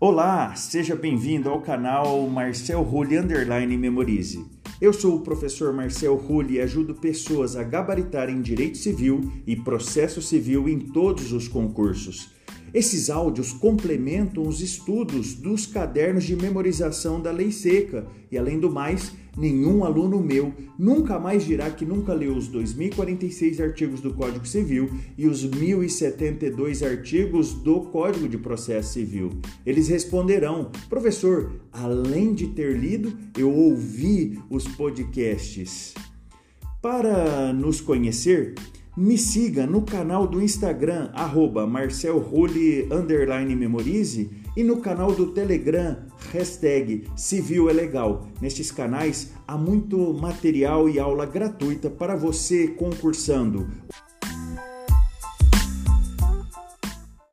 Olá, seja bem-vindo ao canal Marcel Rulli Underline Memorize. Eu sou o professor Marcel Rulli e ajudo pessoas a gabaritarem direito civil e processo civil em todos os concursos. Esses áudios complementam os estudos dos cadernos de memorização da Lei Seca e, além do mais, nenhum aluno meu nunca mais dirá que nunca leu os 2046 artigos do Código Civil e os 1072 artigos do Código de Processo Civil. Eles responderão: professor, além de ter lido, eu ouvi os podcasts. Para nos conhecer, me siga no canal do Instagram, arroba Memorize, e no canal do Telegram, hashtag Civil é Legal. Nestes canais há muito material e aula gratuita para você concursando.